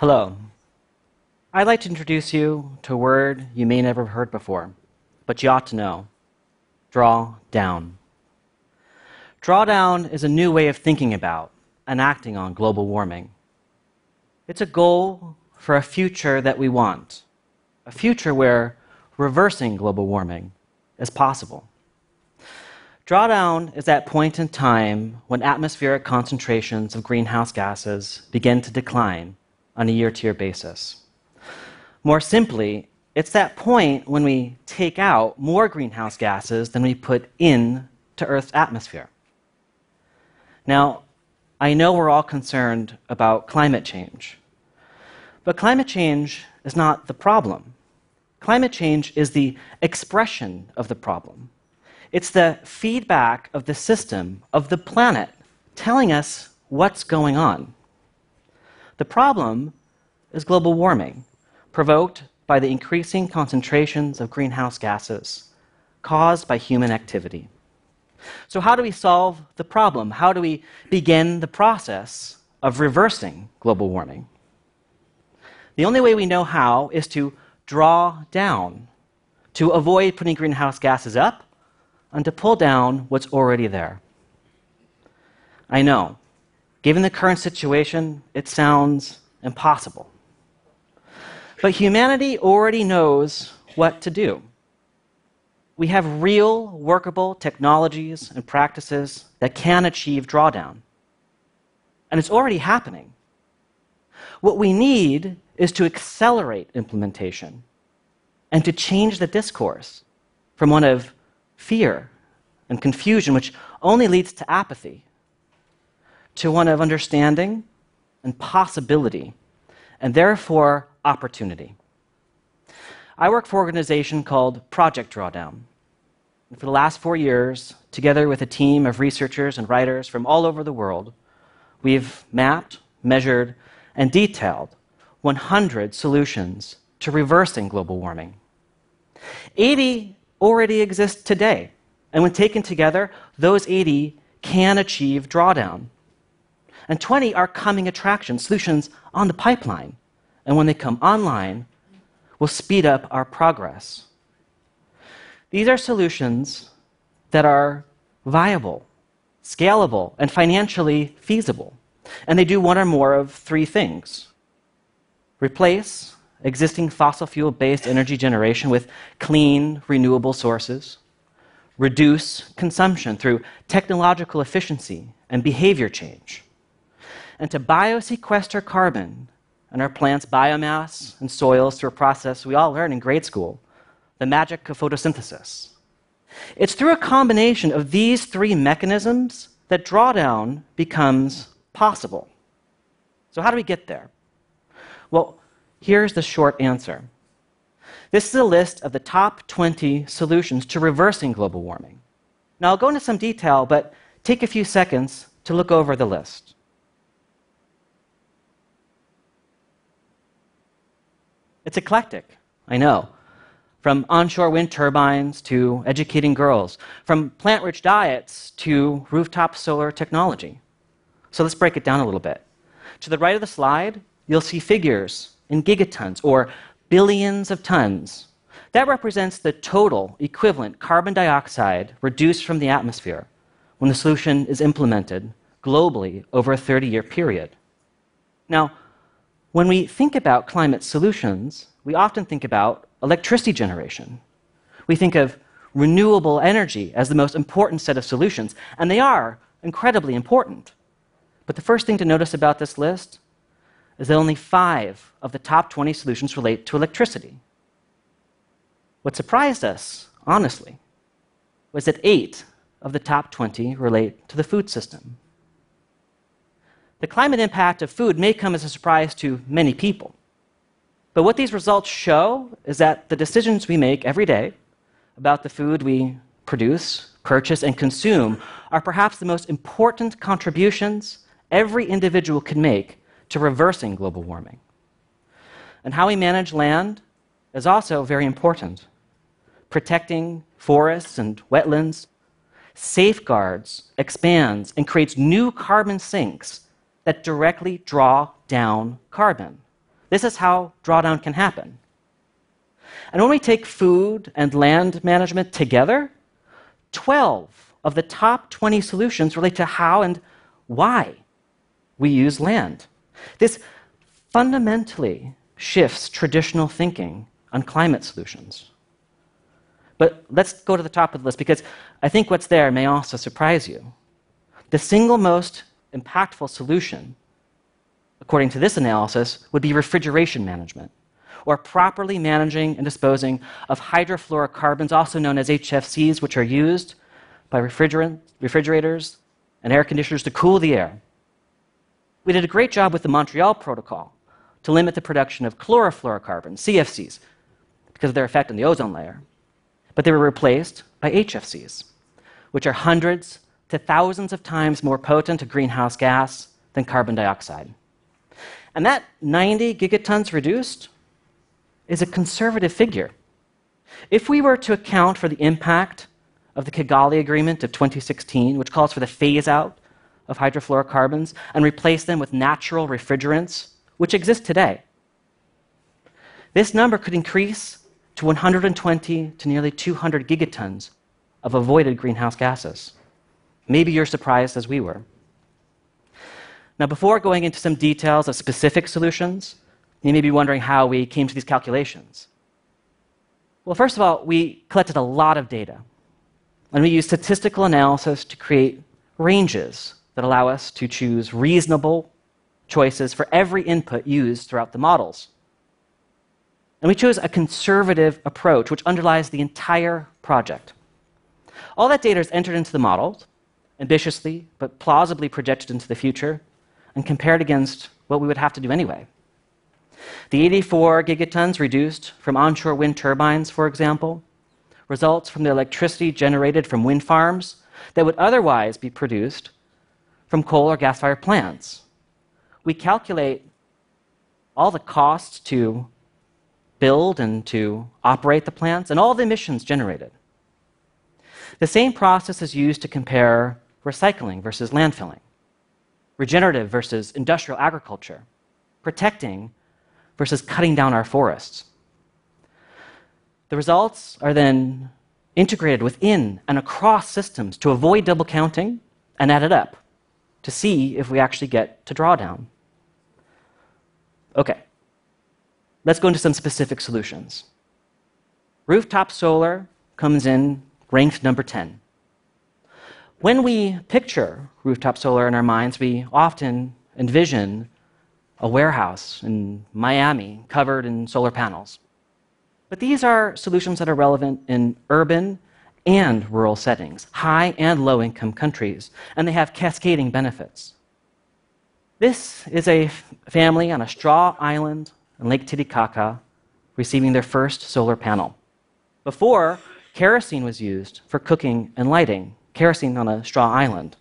Hello. I'd like to introduce you to a word you may never have heard before, but you ought to know draw down. Drawdown is a new way of thinking about and acting on global warming. It's a goal for a future that we want, a future where reversing global warming is possible. Drawdown is that point in time when atmospheric concentrations of greenhouse gases begin to decline on a year to year basis. More simply, it's that point when we take out more greenhouse gases than we put in to Earth's atmosphere. Now, I know we're all concerned about climate change, but climate change is not the problem. Climate change is the expression of the problem. It's the feedback of the system, of the planet, telling us what's going on. The problem is global warming, provoked by the increasing concentrations of greenhouse gases caused by human activity. So, how do we solve the problem? How do we begin the process of reversing global warming? The only way we know how is to draw down, to avoid putting greenhouse gases up, and to pull down what's already there. I know, given the current situation, it sounds impossible. But humanity already knows what to do. We have real, workable technologies and practices that can achieve drawdown. And it's already happening. What we need is to accelerate implementation and to change the discourse from one of fear and confusion, which only leads to apathy, to one of understanding and possibility, and therefore opportunity. I work for an organization called Project Drawdown. And for the last four years, together with a team of researchers and writers from all over the world, we've mapped, measured, and detailed 100 solutions to reversing global warming. 80 already exist today, and when taken together, those 80 can achieve drawdown. And 20 are coming attractions, solutions on the pipeline. And when they come online, will speed up our progress. These are solutions that are viable, scalable, and financially feasible. And they do one or more of three things replace existing fossil fuel based energy generation with clean, renewable sources, reduce consumption through technological efficiency and behavior change, and to biosequester carbon in our plants' biomass and soils through a process we all learn in grade school the magic of photosynthesis. It's through a combination of these three mechanisms that drawdown becomes possible. So, how do we get there? Well, Here's the short answer this is a list of the top 20 solutions to reversing global warming. Now, I'll go into some detail, but take a few seconds to look over the list. It's eclectic, I know. From onshore wind turbines to educating girls, from plant rich diets to rooftop solar technology. So let's break it down a little bit. To the right of the slide, you'll see figures in gigatons or billions of tons. That represents the total equivalent carbon dioxide reduced from the atmosphere when the solution is implemented globally over a 30 year period. Now, when we think about climate solutions, we often think about electricity generation. We think of renewable energy as the most important set of solutions, and they are incredibly important. But the first thing to notice about this list is that only five of the top 20 solutions relate to electricity. What surprised us, honestly, was that eight of the top 20 relate to the food system. The climate impact of food may come as a surprise to many people. But what these results show is that the decisions we make every day about the food we produce, purchase, and consume are perhaps the most important contributions every individual can make to reversing global warming. And how we manage land is also very important. Protecting forests and wetlands safeguards, expands, and creates new carbon sinks that directly draw down carbon. This is how drawdown can happen. And when we take food and land management together, 12 of the top 20 solutions relate to how and why we use land. This fundamentally shifts traditional thinking on climate solutions. But let's go to the top of the list because I think what's there may also surprise you. The single most impactful solution, according to this analysis, would be refrigeration management, or properly managing and disposing of hydrofluorocarbons, also known as HFCs, which are used by refrigerators and air conditioners to cool the air. We did a great job with the Montreal Protocol to limit the production of chlorofluorocarbons, CFCs, because of their effect on the ozone layer. But they were replaced by HFCs, which are hundreds to thousands of times more potent a greenhouse gas than carbon dioxide. And that 90 gigatons reduced is a conservative figure. If we were to account for the impact of the Kigali Agreement of 2016, which calls for the phase out of hydrofluorocarbons and replace them with natural refrigerants, which exist today. This number could increase to 120 to nearly 200 gigatons of avoided greenhouse gases. Maybe you're surprised as we were. Now, before going into some details of specific solutions, you may be wondering how we came to these calculations. Well, first of all, we collected a lot of data, and we used statistical analysis to create ranges that allow us to choose reasonable choices for every input used throughout the models. And we chose a conservative approach, which underlies the entire project. All that data is entered into the models, ambitiously but plausibly projected into the future, and compared against what we would have to do anyway. The 84 gigatons reduced from onshore wind turbines, for example, results from the electricity generated from wind farms that would otherwise be produced from coal or gas fired plants. We calculate all the costs to build and to operate the plants and all the emissions generated. The same process is used to compare recycling versus landfilling, regenerative versus industrial agriculture, protecting versus cutting down our forests. The results are then integrated within and across systems to avoid double counting and added up to see if we actually get to drawdown. Okay, let's go into some specific solutions. Rooftop solar comes in ranked number 10. When we picture rooftop solar in our minds, we often envision a warehouse in Miami covered in solar panels. But these are solutions that are relevant in urban and rural settings, high and low income countries, and they have cascading benefits. This is a family on a straw island in Lake Titicaca receiving their first solar panel. Before, kerosene was used for cooking and lighting, kerosene on a straw island.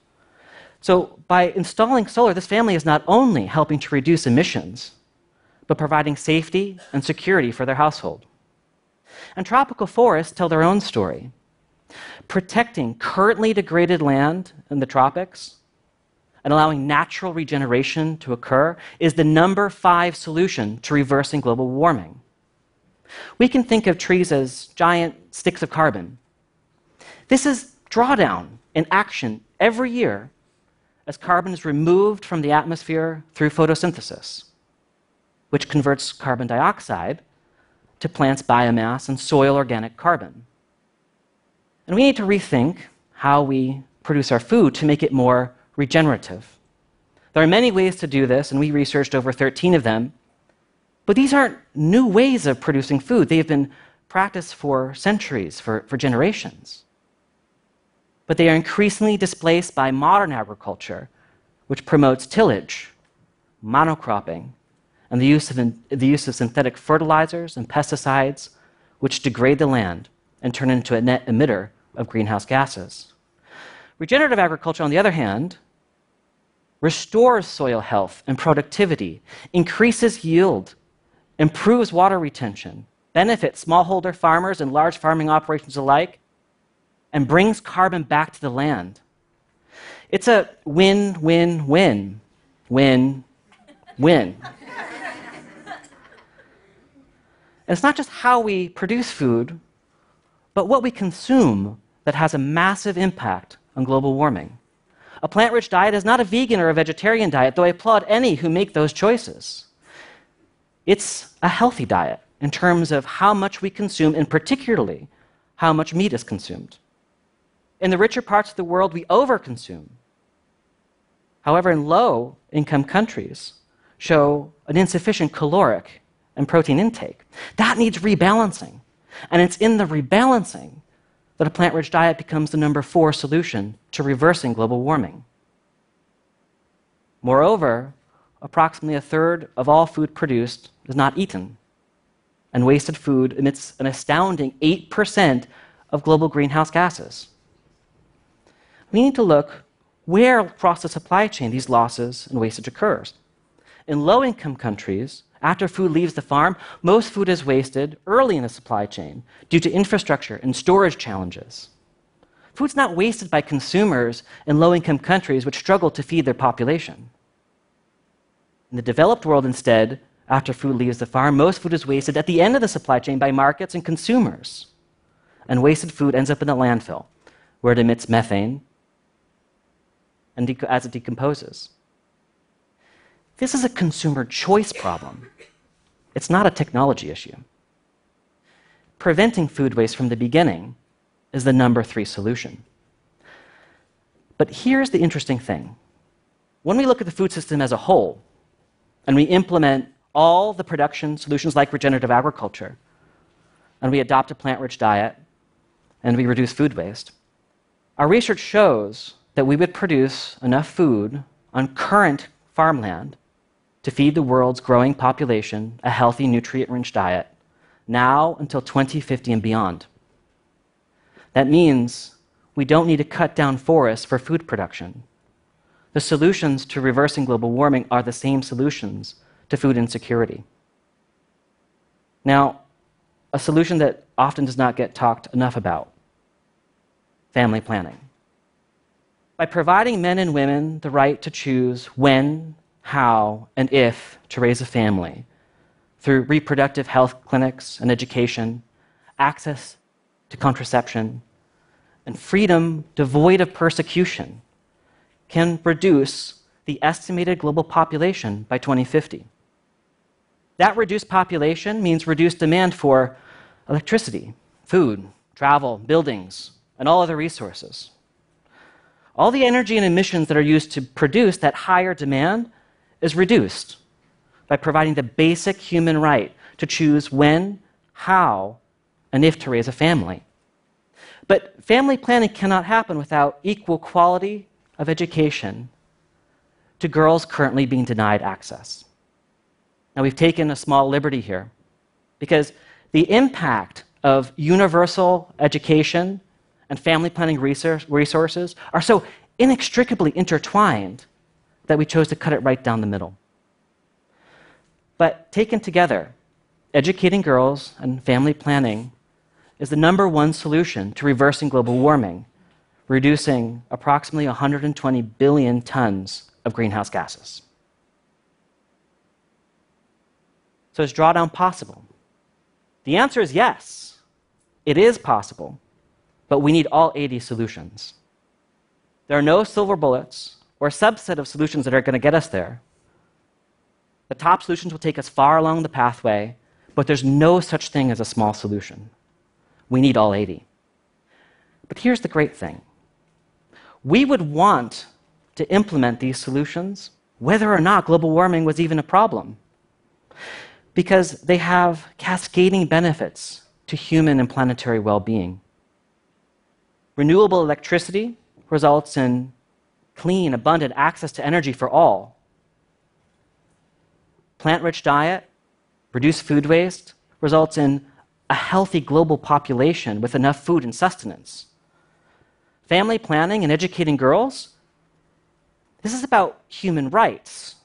So, by installing solar, this family is not only helping to reduce emissions, but providing safety and security for their household. And tropical forests tell their own story protecting currently degraded land in the tropics and allowing natural regeneration to occur is the number five solution to reversing global warming. We can think of trees as giant sticks of carbon. This is drawdown in action every year as carbon is removed from the atmosphere through photosynthesis, which converts carbon dioxide to plants' biomass and soil organic carbon. And we need to rethink how we produce our food to make it more regenerative. There are many ways to do this, and we researched over 13 of them. But these aren't new ways of producing food. They have been practiced for centuries, for, for generations. But they are increasingly displaced by modern agriculture, which promotes tillage, monocropping, and the use of, the use of synthetic fertilizers and pesticides, which degrade the land and turn into a net emitter of greenhouse gases. Regenerative agriculture, on the other hand, restores soil health and productivity, increases yield, improves water retention, benefits smallholder farmers and large farming operations alike, and brings carbon back to the land. It's a win, win, win, win, win. And it's not just how we produce food, but what we consume that has a massive impact on global warming. A plant rich diet is not a vegan or a vegetarian diet, though I applaud any who make those choices. It's a healthy diet in terms of how much we consume, and particularly how much meat is consumed. In the richer parts of the world, we overconsume. However, in low income countries, show an insufficient caloric and protein intake. That needs rebalancing. And it's in the rebalancing that a plant rich diet becomes the number four solution to reversing global warming. Moreover, approximately a third of all food produced is not eaten. And wasted food emits an astounding 8% of global greenhouse gases. We need to look where across the supply chain these losses and wastage occurs. In low income countries, after food leaves the farm, most food is wasted early in the supply chain due to infrastructure and storage challenges. Food's not wasted by consumers in low income countries which struggle to feed their population. In the developed world, instead, after food leaves the farm, most food is wasted at the end of the supply chain by markets and consumers. And wasted food ends up in the landfill, where it emits methane and as it decomposes. This is a consumer choice problem. It's not a technology issue. Preventing food waste from the beginning is the number three solution. But here's the interesting thing when we look at the food system as a whole, and we implement all the production solutions like regenerative agriculture, and we adopt a plant rich diet, and we reduce food waste, our research shows that we would produce enough food on current farmland to feed the world's growing population a healthy, nutrient rich diet now until 2050 and beyond. That means we don't need to cut down forests for food production. The solutions to reversing global warming are the same solutions to food insecurity. Now, a solution that often does not get talked enough about family planning. By providing men and women the right to choose when how, and if to raise a family through reproductive health clinics and education, access to contraception, and freedom devoid of persecution can reduce the estimated global population by 2050. That reduced population means reduced demand for electricity, food, travel, buildings, and all other resources. All the energy and emissions that are used to produce that higher demand is reduced by providing the basic human right to choose when, how, and if to raise a family. But family planning cannot happen without equal quality of education to girls currently being denied access. Now, we've taken a small liberty here because the impact of universal education and family planning resources are so inextricably intertwined that we chose to cut it right down the middle. But taken together, educating girls and family planning is the number one solution to reversing global warming, reducing approximately 120 billion tons of greenhouse gases. So, is drawdown possible? The answer is yes. It is possible, but we need all 80 solutions. There are no silver bullets or subset of solutions that are going to get us there. The top solutions will take us far along the pathway, but there's no such thing as a small solution. We need all 80. But here's the great thing we would want to implement these solutions whether or not global warming was even a problem, because they have cascading benefits to human and planetary well being. Renewable electricity results in clean, abundant access to energy for all. Plant rich diet, reduced food waste, results in a healthy global population with enough food and sustenance. Family planning and educating girls, this is about human rights,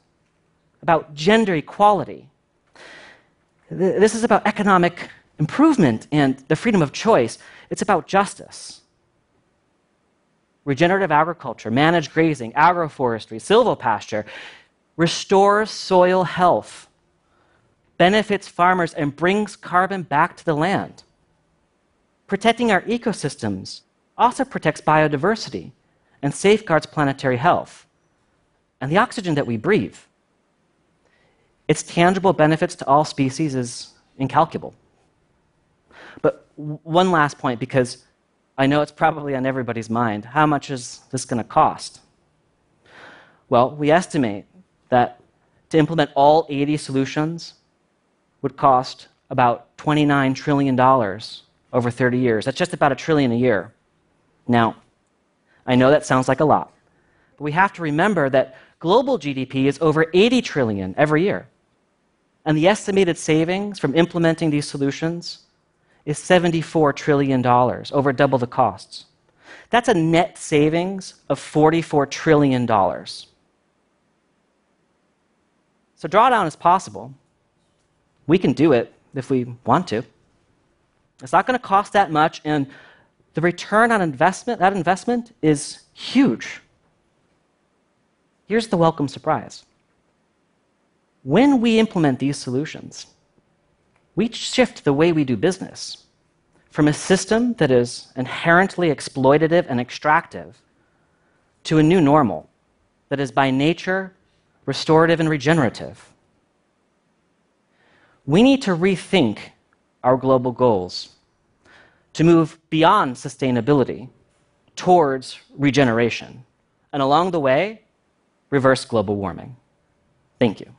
about gender equality. This is about economic improvement and the freedom of choice. It's about justice regenerative agriculture, managed grazing, agroforestry, silvopasture, restores soil health, benefits farmers and brings carbon back to the land. Protecting our ecosystems also protects biodiversity and safeguards planetary health and the oxygen that we breathe. Its tangible benefits to all species is incalculable. But one last point, because I know it's probably on everybody's mind how much is this going to cost? Well, we estimate that to implement all 80 solutions would cost about $29 trillion over 30 years. That's just about a trillion a year. Now, I know that sounds like a lot, but we have to remember that global GDP is over 80 trillion every year. And the estimated savings from implementing these solutions is $74 trillion, over double the costs. That's a net savings of $44 trillion. So, drawdown is possible. We can do it if we want to. It's not going to cost that much, and the return on investment, that investment is huge. Here's the welcome surprise. When we implement these solutions, we shift the way we do business from a system that is inherently exploitative and extractive to a new normal that is by nature restorative and regenerative. We need to rethink our global goals to move beyond sustainability towards regeneration, and along the way, reverse global warming. Thank you.